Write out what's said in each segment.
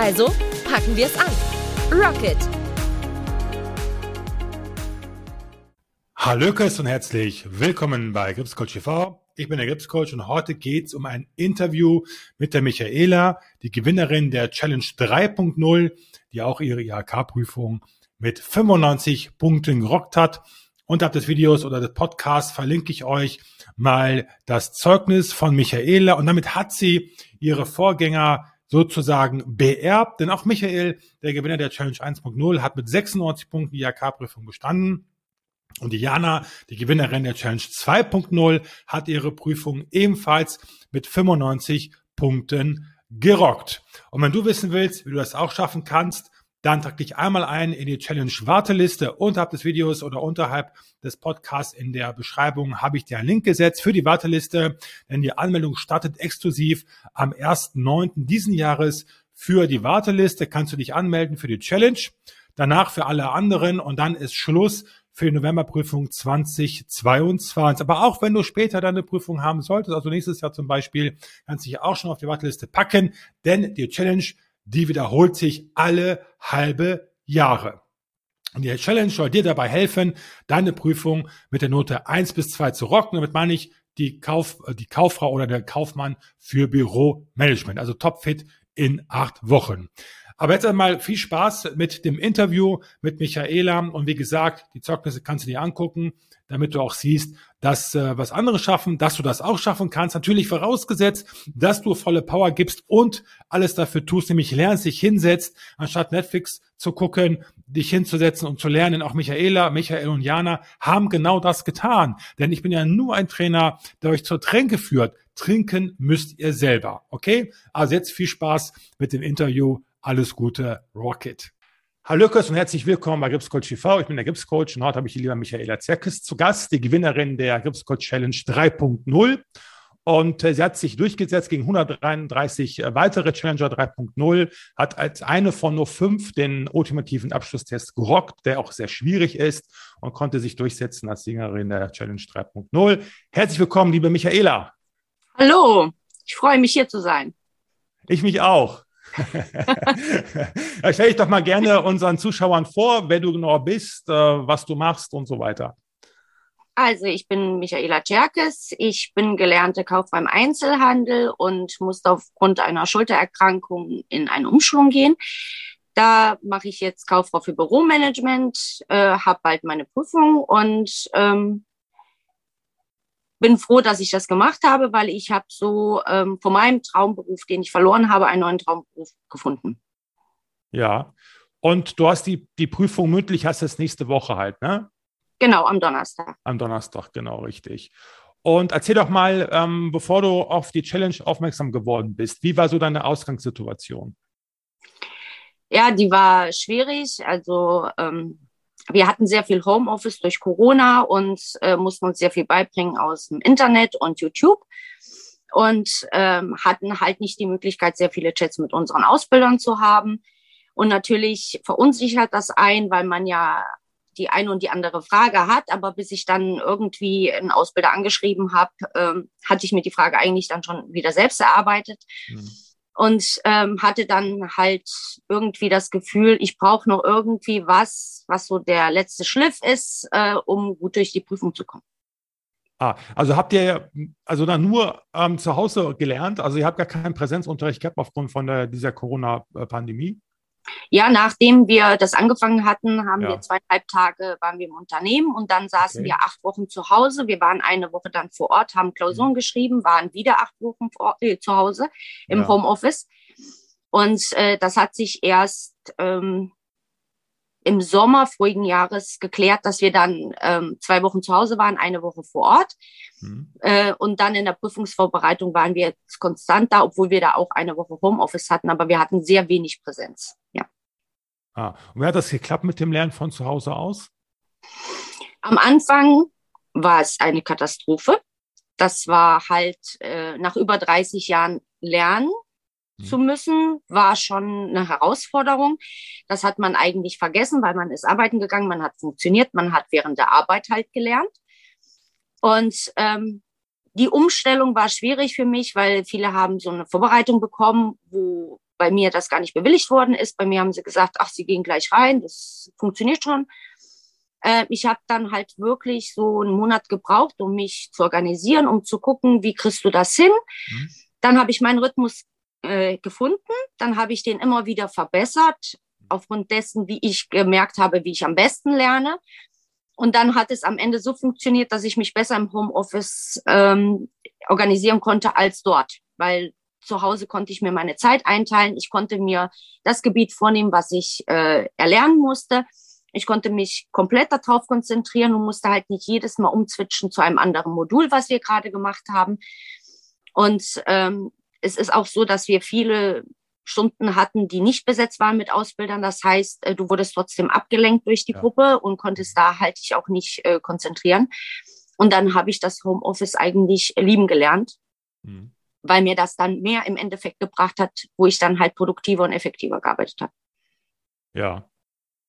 Also packen wir es an. Rocket! Hallöckes und herzlich willkommen bei Gripscoach TV. Ich bin der Gripscoach und heute geht's um ein Interview mit der Michaela, die Gewinnerin der Challenge 3.0, die auch ihre IHK-Prüfung mit 95 Punkten gerockt hat. Unterhalb des Videos oder des Podcasts verlinke ich euch mal das Zeugnis von Michaela und damit hat sie ihre Vorgänger sozusagen beerbt, denn auch Michael, der Gewinner der Challenge 1.0, hat mit 96 Punkten die IHK-Prüfung bestanden. Und Diana, die Gewinnerin der Challenge 2.0, hat ihre Prüfung ebenfalls mit 95 Punkten gerockt. Und wenn du wissen willst, wie du das auch schaffen kannst, dann trag dich einmal ein in die Challenge Warteliste. Unterhalb des Videos oder unterhalb des Podcasts in der Beschreibung habe ich dir einen Link gesetzt für die Warteliste, denn die Anmeldung startet exklusiv am 1.9. diesen Jahres für die Warteliste. Kannst du dich anmelden für die Challenge, danach für alle anderen und dann ist Schluss für die Novemberprüfung 2022. Aber auch wenn du später deine Prüfung haben solltest, also nächstes Jahr zum Beispiel, kannst du dich auch schon auf die Warteliste packen, denn die Challenge die wiederholt sich alle halbe Jahre. Und die Challenge soll dir dabei helfen, deine Prüfung mit der Note 1 bis 2 zu rocken. Damit meine ich die, Kauf, die Kauffrau oder der Kaufmann für Büromanagement, also topfit in acht Wochen. Aber jetzt einmal viel Spaß mit dem Interview mit Michaela. Und wie gesagt, die Zeugnisse kannst du dir angucken, damit du auch siehst, dass äh, was andere schaffen, dass du das auch schaffen kannst. Natürlich vorausgesetzt, dass du volle Power gibst und alles dafür tust, nämlich lernst, dich hinsetzt, anstatt Netflix zu gucken, dich hinzusetzen und zu lernen. Auch Michaela, Michael und Jana haben genau das getan. Denn ich bin ja nur ein Trainer, der euch zur Tränke führt. Trinken müsst ihr selber. Okay? Also jetzt viel Spaß mit dem Interview alles Gute, Rocket. Hallo Lukas und herzlich willkommen bei Gripscoach TV. Ich bin der Gripscoach und heute habe ich die liebe Michaela Zerkes zu Gast, die Gewinnerin der Gripscoach Challenge 3.0. Und äh, sie hat sich durchgesetzt gegen 133 äh, weitere Challenger 3.0, hat als eine von nur fünf den ultimativen Abschlusstest gerockt, der auch sehr schwierig ist und konnte sich durchsetzen als Siegerin der Challenge 3.0. Herzlich willkommen, liebe Michaela. Hallo, ich freue mich hier zu sein. Ich mich auch. Stell dich doch mal gerne unseren Zuschauern vor, wer du genau bist, äh, was du machst und so weiter. Also ich bin Michaela Tscherkes, ich bin gelernte Kauffrau im Einzelhandel und musste aufgrund einer Schultererkrankung in eine Umschulung gehen. Da mache ich jetzt Kauffrau für Büromanagement, äh, habe bald meine Prüfung und ähm, bin froh, dass ich das gemacht habe, weil ich habe so ähm, von meinem Traumberuf, den ich verloren habe, einen neuen Traumberuf gefunden. Ja. Und du hast die, die Prüfung mündlich, hast es nächste Woche halt, ne? Genau, am Donnerstag. Am Donnerstag, genau, richtig. Und erzähl doch mal, ähm, bevor du auf die Challenge aufmerksam geworden bist, wie war so deine Ausgangssituation? Ja, die war schwierig. Also ähm, wir hatten sehr viel Homeoffice durch Corona und äh, mussten uns sehr viel beibringen aus dem Internet und YouTube und ähm, hatten halt nicht die Möglichkeit, sehr viele Chats mit unseren Ausbildern zu haben. Und natürlich verunsichert das ein, weil man ja die eine und die andere Frage hat. Aber bis ich dann irgendwie einen Ausbilder angeschrieben habe, ähm, hatte ich mir die Frage eigentlich dann schon wieder selbst erarbeitet. Mhm und ähm, hatte dann halt irgendwie das Gefühl, ich brauche noch irgendwie was, was so der letzte Schliff ist, äh, um gut durch die Prüfung zu kommen. Ah, also habt ihr also dann nur ähm, zu Hause gelernt? Also ihr habt gar keinen Präsenzunterricht gehabt aufgrund von der, dieser Corona-Pandemie? Ja, nachdem wir das angefangen hatten, haben ja. wir zweieinhalb Tage waren wir im Unternehmen und dann saßen okay. wir acht Wochen zu Hause. Wir waren eine Woche dann vor Ort, haben Klausuren mhm. geschrieben, waren wieder acht Wochen vor, äh, zu Hause im ja. Homeoffice. Und äh, das hat sich erst ähm, im Sommer vorigen Jahres geklärt, dass wir dann ähm, zwei Wochen zu Hause waren, eine Woche vor Ort. Mhm. Äh, und dann in der Prüfungsvorbereitung waren wir jetzt konstant da, obwohl wir da auch eine Woche Homeoffice hatten, aber wir hatten sehr wenig Präsenz. Ja. Ah, und wie hat das geklappt mit dem Lernen von zu Hause aus? Am Anfang war es eine Katastrophe. Das war halt äh, nach über 30 Jahren Lernen zu mhm. müssen, war schon eine Herausforderung. Das hat man eigentlich vergessen, weil man ist arbeiten gegangen, man hat funktioniert, man hat während der Arbeit halt gelernt. Und ähm, die Umstellung war schwierig für mich, weil viele haben so eine Vorbereitung bekommen, wo bei mir das gar nicht bewilligt worden ist. Bei mir haben sie gesagt, ach, sie gehen gleich rein, das funktioniert schon. Äh, ich habe dann halt wirklich so einen Monat gebraucht, um mich zu organisieren, um zu gucken, wie kriegst du das hin. Mhm. Dann habe ich meinen Rhythmus äh, gefunden. Dann habe ich den immer wieder verbessert, aufgrund dessen, wie ich gemerkt habe, wie ich am besten lerne. Und dann hat es am Ende so funktioniert, dass ich mich besser im Homeoffice ähm, organisieren konnte als dort, weil zu Hause konnte ich mir meine Zeit einteilen. Ich konnte mir das Gebiet vornehmen, was ich äh, erlernen musste. Ich konnte mich komplett darauf konzentrieren und musste halt nicht jedes Mal umzwitschen zu einem anderen Modul, was wir gerade gemacht haben. Und ähm, es ist auch so, dass wir viele Stunden hatten, die nicht besetzt waren mit Ausbildern. Das heißt, äh, du wurdest trotzdem abgelenkt durch die ja. Gruppe und konntest da halt dich auch nicht äh, konzentrieren. Und dann habe ich das Homeoffice eigentlich lieben gelernt, mhm. weil mir das dann mehr im Endeffekt gebracht hat, wo ich dann halt produktiver und effektiver gearbeitet habe. Ja.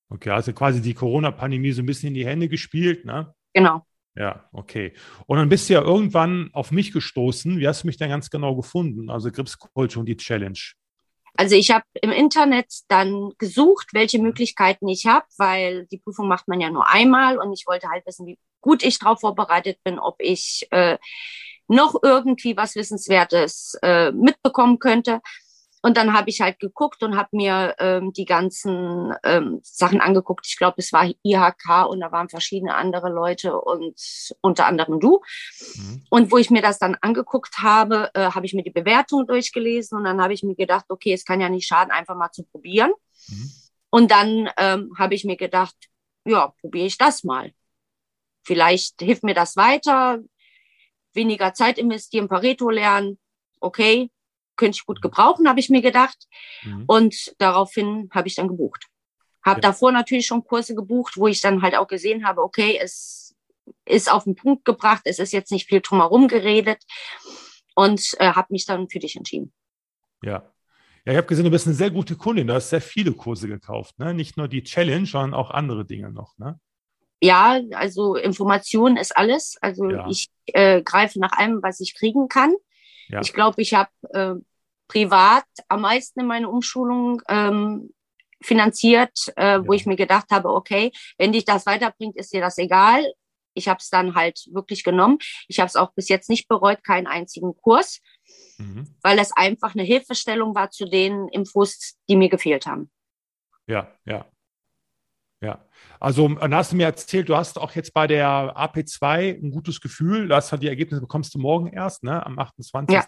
Okay, also quasi die Corona-Pandemie so ein bisschen in die Hände gespielt, ne? Genau. Ja, okay. Und dann bist du ja irgendwann auf mich gestoßen. Wie hast du mich denn ganz genau gefunden? Also Grips Coach und die Challenge. Also ich habe im Internet dann gesucht, welche mhm. Möglichkeiten ich habe, weil die Prüfung macht man ja nur einmal und ich wollte halt wissen, wie gut ich darauf vorbereitet bin, ob ich äh, noch irgendwie was Wissenswertes äh, mitbekommen könnte. Und dann habe ich halt geguckt und habe mir ähm, die ganzen ähm, Sachen angeguckt. Ich glaube, es war IHK und da waren verschiedene andere Leute und unter anderem du. Mhm. Und wo ich mir das dann angeguckt habe, äh, habe ich mir die Bewertung durchgelesen und dann habe ich mir gedacht, okay, es kann ja nicht schaden, einfach mal zu probieren. Mhm. Und dann ähm, habe ich mir gedacht, ja, probiere ich das mal. Vielleicht hilft mir das weiter, weniger Zeit investieren, Pareto lernen. Okay, könnte ich gut gebrauchen, habe ich mir gedacht. Mhm. Und daraufhin habe ich dann gebucht. Habe ja. davor natürlich schon Kurse gebucht, wo ich dann halt auch gesehen habe, okay, es ist auf den Punkt gebracht, es ist jetzt nicht viel drumherum geredet und äh, habe mich dann für dich entschieden. Ja. Ja, ich habe gesehen, du bist eine sehr gute Kundin. Du hast sehr viele Kurse gekauft, ne? Nicht nur die Challenge, sondern auch andere Dinge noch, ne? Ja, also Information ist alles. Also ja. ich äh, greife nach allem, was ich kriegen kann. Ja. Ich glaube, ich habe äh, privat am meisten in meine Umschulung ähm, finanziert, äh, ja. wo ich mir gedacht habe, okay, wenn dich das weiterbringt, ist dir das egal. Ich habe es dann halt wirklich genommen. Ich habe es auch bis jetzt nicht bereut, keinen einzigen Kurs, mhm. weil es einfach eine Hilfestellung war zu den Infos, die mir gefehlt haben. Ja, ja. Ja, also dann hast du mir erzählt, du hast auch jetzt bei der AP2 ein gutes Gefühl. Du hast halt die Ergebnisse bekommst du morgen erst, ne, am 28. Ja.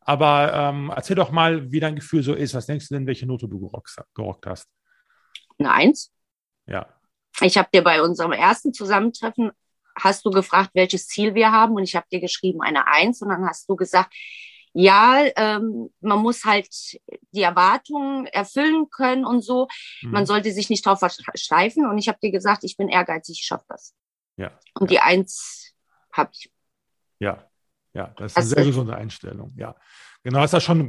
Aber ähm, erzähl doch mal, wie dein Gefühl so ist. Was denkst du denn, welche Note du gerockt, gerockt hast? Eine Eins. Ja. Ich habe dir bei unserem ersten Zusammentreffen, hast du gefragt, welches Ziel wir haben und ich habe dir geschrieben eine Eins und dann hast du gesagt, ja, ähm, man muss halt die Erwartungen erfüllen können und so. Mhm. Man sollte sich nicht drauf versteifen. Und ich habe dir gesagt, ich bin ehrgeizig, ich schaffe das. Ja. Und ja. die Eins habe ich. Ja, ja, das ist eine sehr gesunde Einstellung. Ja. Genau, hast ja schon,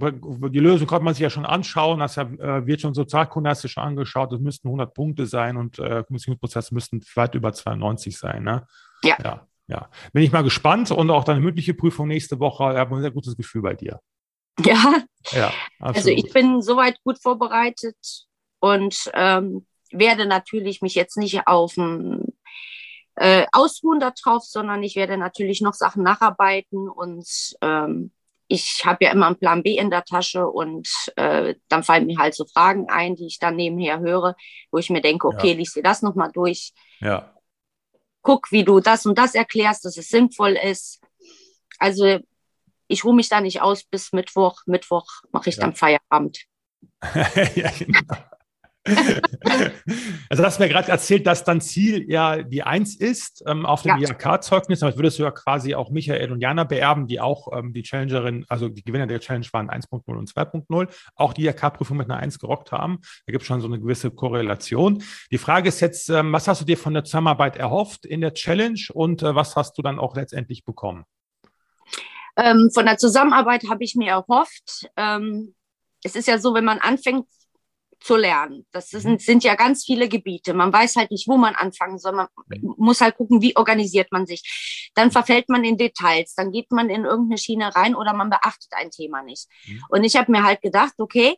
die Lösung konnte man sich ja schon anschauen, ja äh, wird schon Sozialkunde hast du schon angeschaut, es müssten 100 Punkte sein und äh, Kommissionsprozesse müssten weit über 92 sein, ne? Ja. ja. Ja, bin ich mal gespannt und auch deine mündliche Prüfung nächste Woche. Ich habe ein sehr gutes Gefühl bei dir. Ja, ja also ich bin soweit gut vorbereitet und ähm, werde natürlich mich jetzt nicht auf ein äh, ausruhen darauf, sondern ich werde natürlich noch Sachen nacharbeiten und ähm, ich habe ja immer einen Plan B in der Tasche und äh, dann fallen mir halt so Fragen ein, die ich dann nebenher höre, wo ich mir denke, okay, ja. lies dir das nochmal durch. Ja guck, wie du das und das erklärst, dass es sinnvoll ist. Also ich ruhe mich da nicht aus bis Mittwoch. Mittwoch mache ich ja. dann Feierabend. ja, genau. also hast du mir gerade erzählt, dass dein Ziel ja die Eins ist ähm, auf dem ja. IHK-Zeugnis. Damit würdest du ja quasi auch Michael und Jana beerben, die auch ähm, die Challengerin, also die Gewinner der Challenge waren 1.0 und 2.0, auch die IHK-Prüfung mit einer Eins gerockt haben. Da gibt es schon so eine gewisse Korrelation. Die Frage ist jetzt, ähm, was hast du dir von der Zusammenarbeit erhofft in der Challenge und äh, was hast du dann auch letztendlich bekommen? Ähm, von der Zusammenarbeit habe ich mir erhofft. Ähm, es ist ja so, wenn man anfängt zu lernen, das mhm. sind, sind ja ganz viele Gebiete. Man weiß halt nicht, wo man anfangen soll. Man muss halt gucken, wie organisiert man sich. Dann verfällt man in Details, dann geht man in irgendeine Schiene rein oder man beachtet ein Thema nicht. Mhm. Und ich habe mir halt gedacht, okay,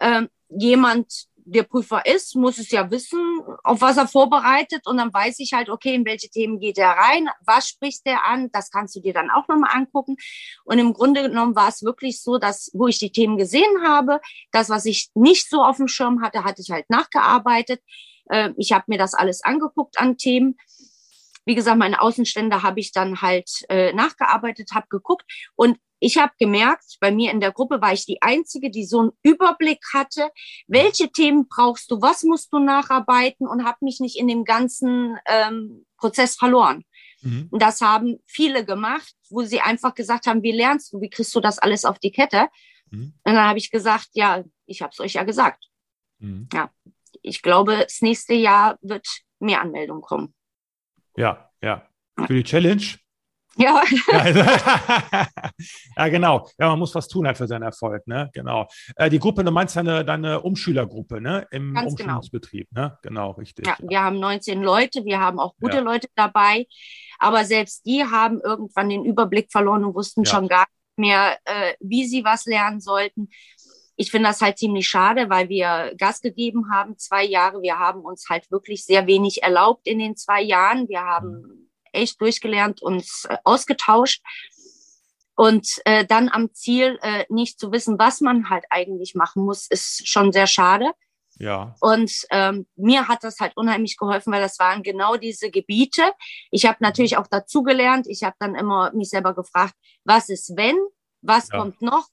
ähm, jemand der Prüfer ist, muss es ja wissen, auf was er vorbereitet. Und dann weiß ich halt, okay, in welche Themen geht er rein, was spricht er an, das kannst du dir dann auch nochmal angucken. Und im Grunde genommen war es wirklich so, dass, wo ich die Themen gesehen habe, das, was ich nicht so auf dem Schirm hatte, hatte ich halt nachgearbeitet. Äh, ich habe mir das alles angeguckt an Themen. Wie gesagt, meine Außenstände habe ich dann halt äh, nachgearbeitet, habe geguckt und ich habe gemerkt, bei mir in der Gruppe war ich die Einzige, die so einen Überblick hatte, welche Themen brauchst du, was musst du nacharbeiten und habe mich nicht in dem ganzen ähm, Prozess verloren. Mhm. Und das haben viele gemacht, wo sie einfach gesagt haben, wie lernst du, wie kriegst du das alles auf die Kette? Mhm. Und dann habe ich gesagt, ja, ich habe es euch ja gesagt. Mhm. Ja, ich glaube, das nächste Jahr wird mehr Anmeldungen kommen. Ja, ja. Für die Challenge ja. ja, genau. Ja, man muss was tun halt für seinen Erfolg, ne? Genau. Äh, die Gruppe, du meinst deine, deine Umschülergruppe, ne? Im Ganz genau. Umschulungsbetrieb, genau. ne? Genau, richtig. Ja, wir haben 19 Leute, wir haben auch gute ja. Leute dabei, aber selbst die haben irgendwann den Überblick verloren und wussten ja. schon gar nicht mehr, äh, wie sie was lernen sollten. Ich finde das halt ziemlich schade, weil wir Gas gegeben haben, zwei Jahre. Wir haben uns halt wirklich sehr wenig erlaubt in den zwei Jahren. Wir haben mhm echt durchgelernt, uns äh, ausgetauscht. Und äh, dann am Ziel äh, nicht zu wissen, was man halt eigentlich machen muss, ist schon sehr schade. Ja. Und ähm, mir hat das halt unheimlich geholfen, weil das waren genau diese Gebiete. Ich habe natürlich auch dazugelernt. Ich habe dann immer mich selber gefragt, was ist wenn, was ja. kommt noch.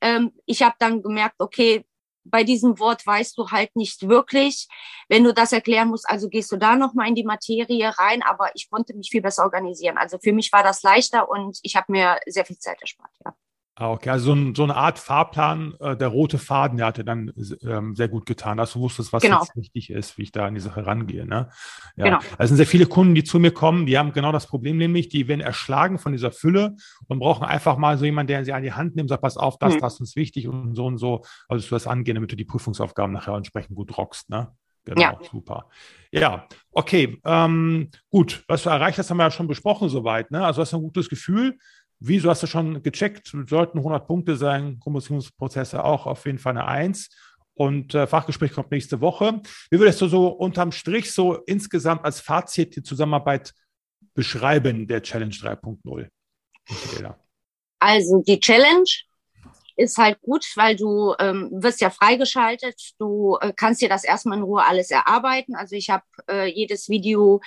Ähm, ich habe dann gemerkt, okay, bei diesem Wort weißt du halt nicht wirklich, wenn du das erklären musst, also gehst du da nochmal in die Materie rein, aber ich konnte mich viel besser organisieren. Also für mich war das leichter und ich habe mir sehr viel Zeit erspart, ja. Ah, okay, also so, ein, so, eine Art Fahrplan, äh, der rote Faden, der hat dir dann ähm, sehr gut getan, dass du wusstest, was genau. jetzt wichtig ist, wie ich da an die Sache rangehe. Ne? Ja. Genau. Es sind sehr viele Kunden, die zu mir kommen, die haben genau das Problem, nämlich, die werden erschlagen von dieser Fülle und brauchen einfach mal so jemanden, der sie an die Hand nimmt, sagt, pass auf, das, mhm. das ist wichtig und so und so, also du das angehen, damit du die Prüfungsaufgaben nachher entsprechend gut rockst. Ne? Genau, ja. super. Ja, okay, ähm, gut, was du erreicht hast, haben wir ja schon besprochen soweit. Ne? Also hast du ein gutes Gefühl. Wieso hast du schon gecheckt? Sollten 100 Punkte sein, Kommunikationsprozesse auch auf jeden Fall eine Eins. Und äh, Fachgespräch kommt nächste Woche. Wie würdest du so unterm Strich so insgesamt als Fazit die Zusammenarbeit beschreiben der Challenge 3.0? Also die Challenge ist halt gut, weil du ähm, wirst ja freigeschaltet. Du äh, kannst dir das erstmal in Ruhe alles erarbeiten. Also ich habe äh, jedes Video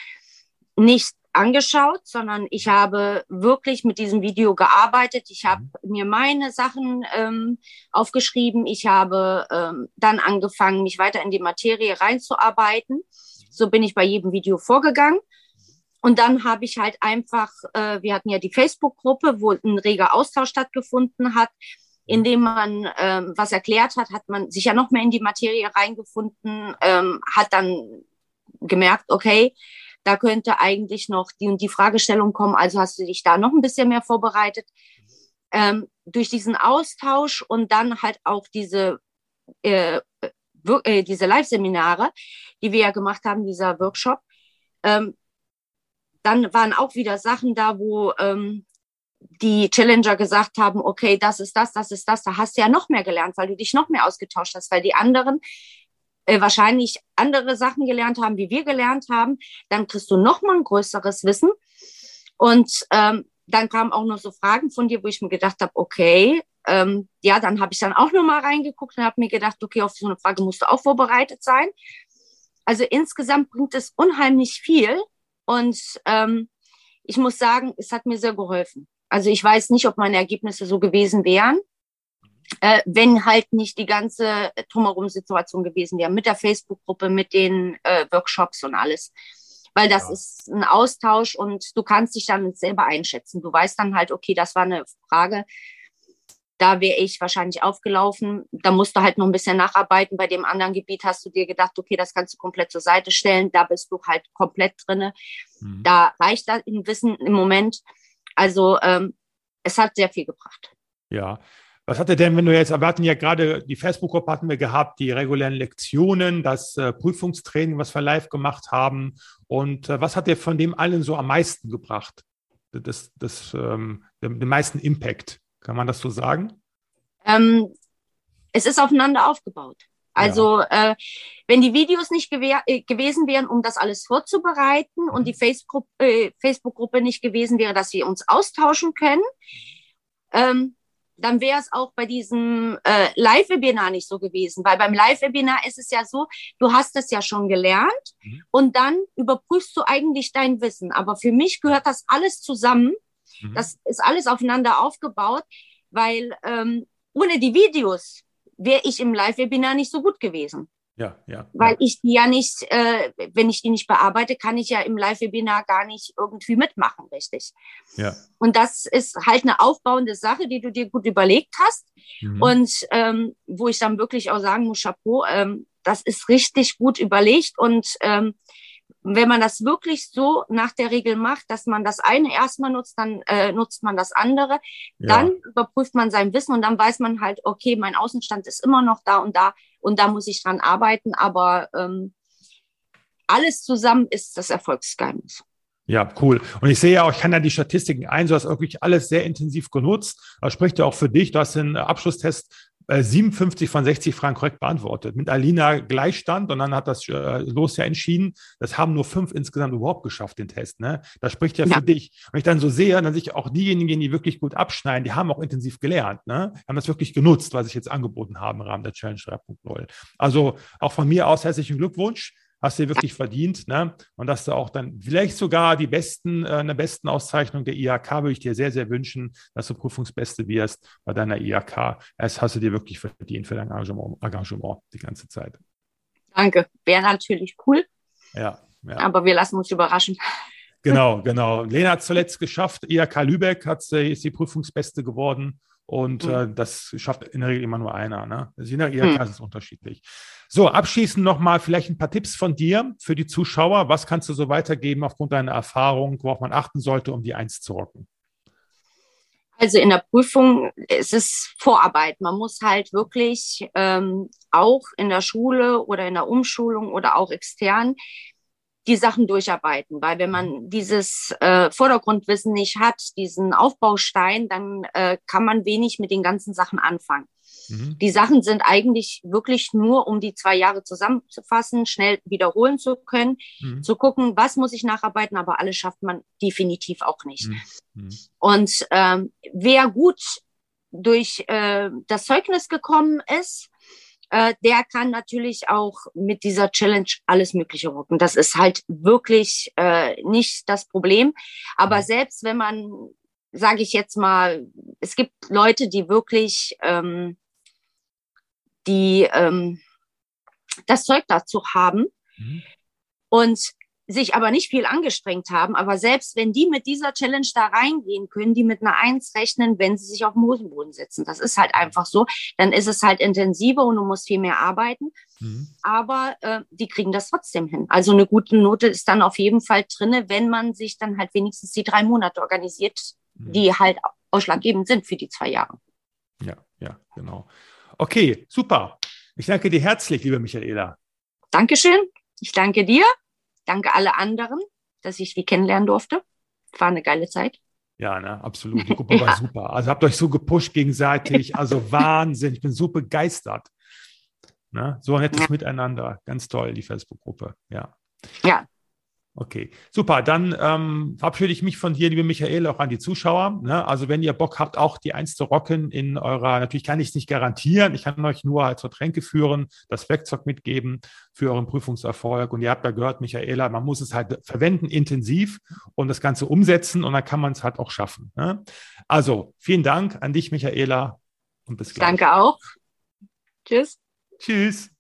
nicht angeschaut, sondern ich habe wirklich mit diesem Video gearbeitet. Ich habe mhm. mir meine Sachen ähm, aufgeschrieben. Ich habe ähm, dann angefangen, mich weiter in die Materie reinzuarbeiten. So bin ich bei jedem Video vorgegangen. Und dann habe ich halt einfach, äh, wir hatten ja die Facebook-Gruppe, wo ein reger Austausch stattgefunden hat. Indem man ähm, was erklärt hat, hat man sich ja noch mehr in die Materie reingefunden, ähm, hat dann gemerkt, okay, da könnte eigentlich noch die und die Fragestellung kommen, also hast du dich da noch ein bisschen mehr vorbereitet. Ähm, durch diesen Austausch und dann halt auch diese, äh, äh, diese Live-Seminare, die wir ja gemacht haben, dieser Workshop, ähm, dann waren auch wieder Sachen da, wo ähm, die Challenger gesagt haben, okay, das ist das, das ist das, da hast du ja noch mehr gelernt, weil du dich noch mehr ausgetauscht hast, weil die anderen äh, wahrscheinlich andere Sachen gelernt haben, wie wir gelernt haben, dann kriegst du noch mal ein größeres Wissen. Und ähm, dann kamen auch noch so Fragen von dir, wo ich mir gedacht habe, okay, ähm, ja, dann habe ich dann auch noch mal reingeguckt und habe mir gedacht, okay, auf so eine Frage musst du auch vorbereitet sein. Also insgesamt bringt es unheimlich viel und ähm, ich muss sagen, es hat mir sehr geholfen. Also ich weiß nicht, ob meine Ergebnisse so gewesen wären, äh, wenn halt nicht die ganze Drumherum-Situation gewesen wäre, mit der Facebook-Gruppe, mit den äh, Workshops und alles. Weil das ja. ist ein Austausch und du kannst dich dann selber einschätzen. Du weißt dann halt, okay, das war eine Frage, da wäre ich wahrscheinlich aufgelaufen. Da musst du halt noch ein bisschen nacharbeiten. Bei dem anderen Gebiet hast du dir gedacht, okay, das kannst du komplett zur Seite stellen. Da bist du halt komplett drinne. Mhm. Da reicht das im Wissen im Moment. Also ähm, es hat sehr viel gebracht. Ja, was hat er denn, wenn du jetzt, wir hatten ja gerade die Facebook-Gruppe hatten wir gehabt, die regulären Lektionen, das äh, Prüfungstraining, was wir live gemacht haben. Und äh, was hat dir von dem allen so am meisten gebracht? Das, das, ähm, den, den meisten Impact? Kann man das so sagen? Ähm, es ist aufeinander aufgebaut. Also ja. äh, wenn die Videos nicht äh, gewesen wären, um das alles vorzubereiten mhm. und die äh, Facebook-Gruppe nicht gewesen wäre, dass wir uns austauschen können, ähm, dann wäre es auch bei diesem äh, Live-Webinar nicht so gewesen. Weil beim Live-Webinar ist es ja so, du hast es ja schon gelernt mhm. und dann überprüfst du eigentlich dein Wissen. Aber für mich gehört das alles zusammen. Mhm. Das ist alles aufeinander aufgebaut, weil ähm, ohne die Videos wäre ich im Live-Webinar nicht so gut gewesen. Ja, ja. Weil ja. ich die ja nicht, äh, wenn ich die nicht bearbeite, kann ich ja im Live-Webinar gar nicht irgendwie mitmachen, richtig. Ja. Und das ist halt eine aufbauende Sache, die du dir gut überlegt hast. Mhm. Und ähm, wo ich dann wirklich auch sagen muss, Chapeau, ähm, das ist richtig gut überlegt und ähm, wenn man das wirklich so nach der Regel macht, dass man das eine erstmal nutzt, dann äh, nutzt man das andere, ja. dann überprüft man sein Wissen und dann weiß man halt, okay, mein Außenstand ist immer noch da und da und da muss ich dran arbeiten, aber ähm, alles zusammen ist das Erfolgsgeheimnis. Ja, cool. Und ich sehe ja auch, ich kann ja die Statistiken ein, du hast wirklich alles sehr intensiv genutzt. Das spricht ja auch für dich. Du hast den Abschlusstest 57 äh, von 60 Fragen korrekt beantwortet. Mit Alina Gleichstand und dann hat das äh, Los ja entschieden. Das haben nur fünf insgesamt überhaupt geschafft, den Test. Ne? Das spricht ja, ja. für dich. Und ich dann so sehe, dann sehe ich auch diejenigen, die wirklich gut abschneiden, die haben auch intensiv gelernt, ne? haben das wirklich genutzt, was ich jetzt angeboten habe im Rahmen der Challenge 3.0. Also auch von mir aus herzlichen Glückwunsch hast du dir wirklich verdient. Ne? Und dass du auch dann vielleicht sogar die besten, äh, eine besten Auszeichnung der IHK würde ich dir sehr, sehr wünschen, dass du Prüfungsbeste wirst bei deiner IHK. Das hast du dir wirklich verdient für dein Engagement, Engagement die ganze Zeit. Danke. Wäre natürlich cool. Ja, ja. Aber wir lassen uns überraschen. Genau, genau. Lena hat es zuletzt geschafft. IHK Lübeck hat sie, ist die Prüfungsbeste geworden. Und mhm. äh, das schafft in der Regel immer nur einer. Ne? Also in der IHK mhm. ist es unterschiedlich. So, abschließend nochmal vielleicht ein paar Tipps von dir für die Zuschauer. Was kannst du so weitergeben aufgrund deiner Erfahrung, worauf man achten sollte, um die Eins zu rocken? Also in der Prüfung ist es Vorarbeit. Man muss halt wirklich ähm, auch in der Schule oder in der Umschulung oder auch extern die Sachen durcharbeiten, weil wenn man dieses äh, Vordergrundwissen nicht hat, diesen Aufbaustein, dann äh, kann man wenig mit den ganzen Sachen anfangen. Mhm. Die Sachen sind eigentlich wirklich nur, um die zwei Jahre zusammenzufassen, schnell wiederholen zu können, mhm. zu gucken, was muss ich nacharbeiten, aber alles schafft man definitiv auch nicht. Mhm. mhm. Und ähm, wer gut durch äh, das Zeugnis gekommen ist, äh, der kann natürlich auch mit dieser Challenge alles Mögliche rocken. Das ist halt wirklich äh, nicht das Problem. Aber mhm. selbst wenn man, sage ich jetzt mal, es gibt Leute, die wirklich ähm, die ähm, das Zeug dazu haben mhm. und sich aber nicht viel angestrengt haben. Aber selbst wenn die mit dieser Challenge da reingehen, können die mit einer Eins rechnen, wenn sie sich auf den Hosenboden setzen. Das ist halt einfach so. Dann ist es halt intensiver und du musst viel mehr arbeiten. Mhm. Aber äh, die kriegen das trotzdem hin. Also eine gute Note ist dann auf jeden Fall drinne, wenn man sich dann halt wenigstens die drei Monate organisiert, mhm. die halt ausschlaggebend sind für die zwei Jahre. Ja, ja, genau. Okay, super. Ich danke dir herzlich, liebe Michaela. Dankeschön. Ich danke dir. Danke alle anderen, dass ich die kennenlernen durfte. War eine geile Zeit. Ja, ne, absolut. Die Gruppe ja. war super. Also habt euch so gepusht gegenseitig. Also Wahnsinn. Ich bin so begeistert. Ne? So ein nettes ja. Miteinander. Ganz toll, die Facebook-Gruppe. Ja. Ja, Okay, super. Dann ähm, verabschiede ich mich von dir, liebe Michael, auch an die Zuschauer. Ne? Also wenn ihr Bock habt, auch die Eins zu rocken in eurer, natürlich kann ich es nicht garantieren, ich kann euch nur als Tränke führen, das Werkzeug mitgeben für euren Prüfungserfolg. Und ihr habt ja gehört, Michaela, man muss es halt verwenden intensiv und das Ganze umsetzen und dann kann man es halt auch schaffen. Ne? Also vielen Dank an dich, Michaela. und bis gleich. Danke auch. Tschüss. Tschüss.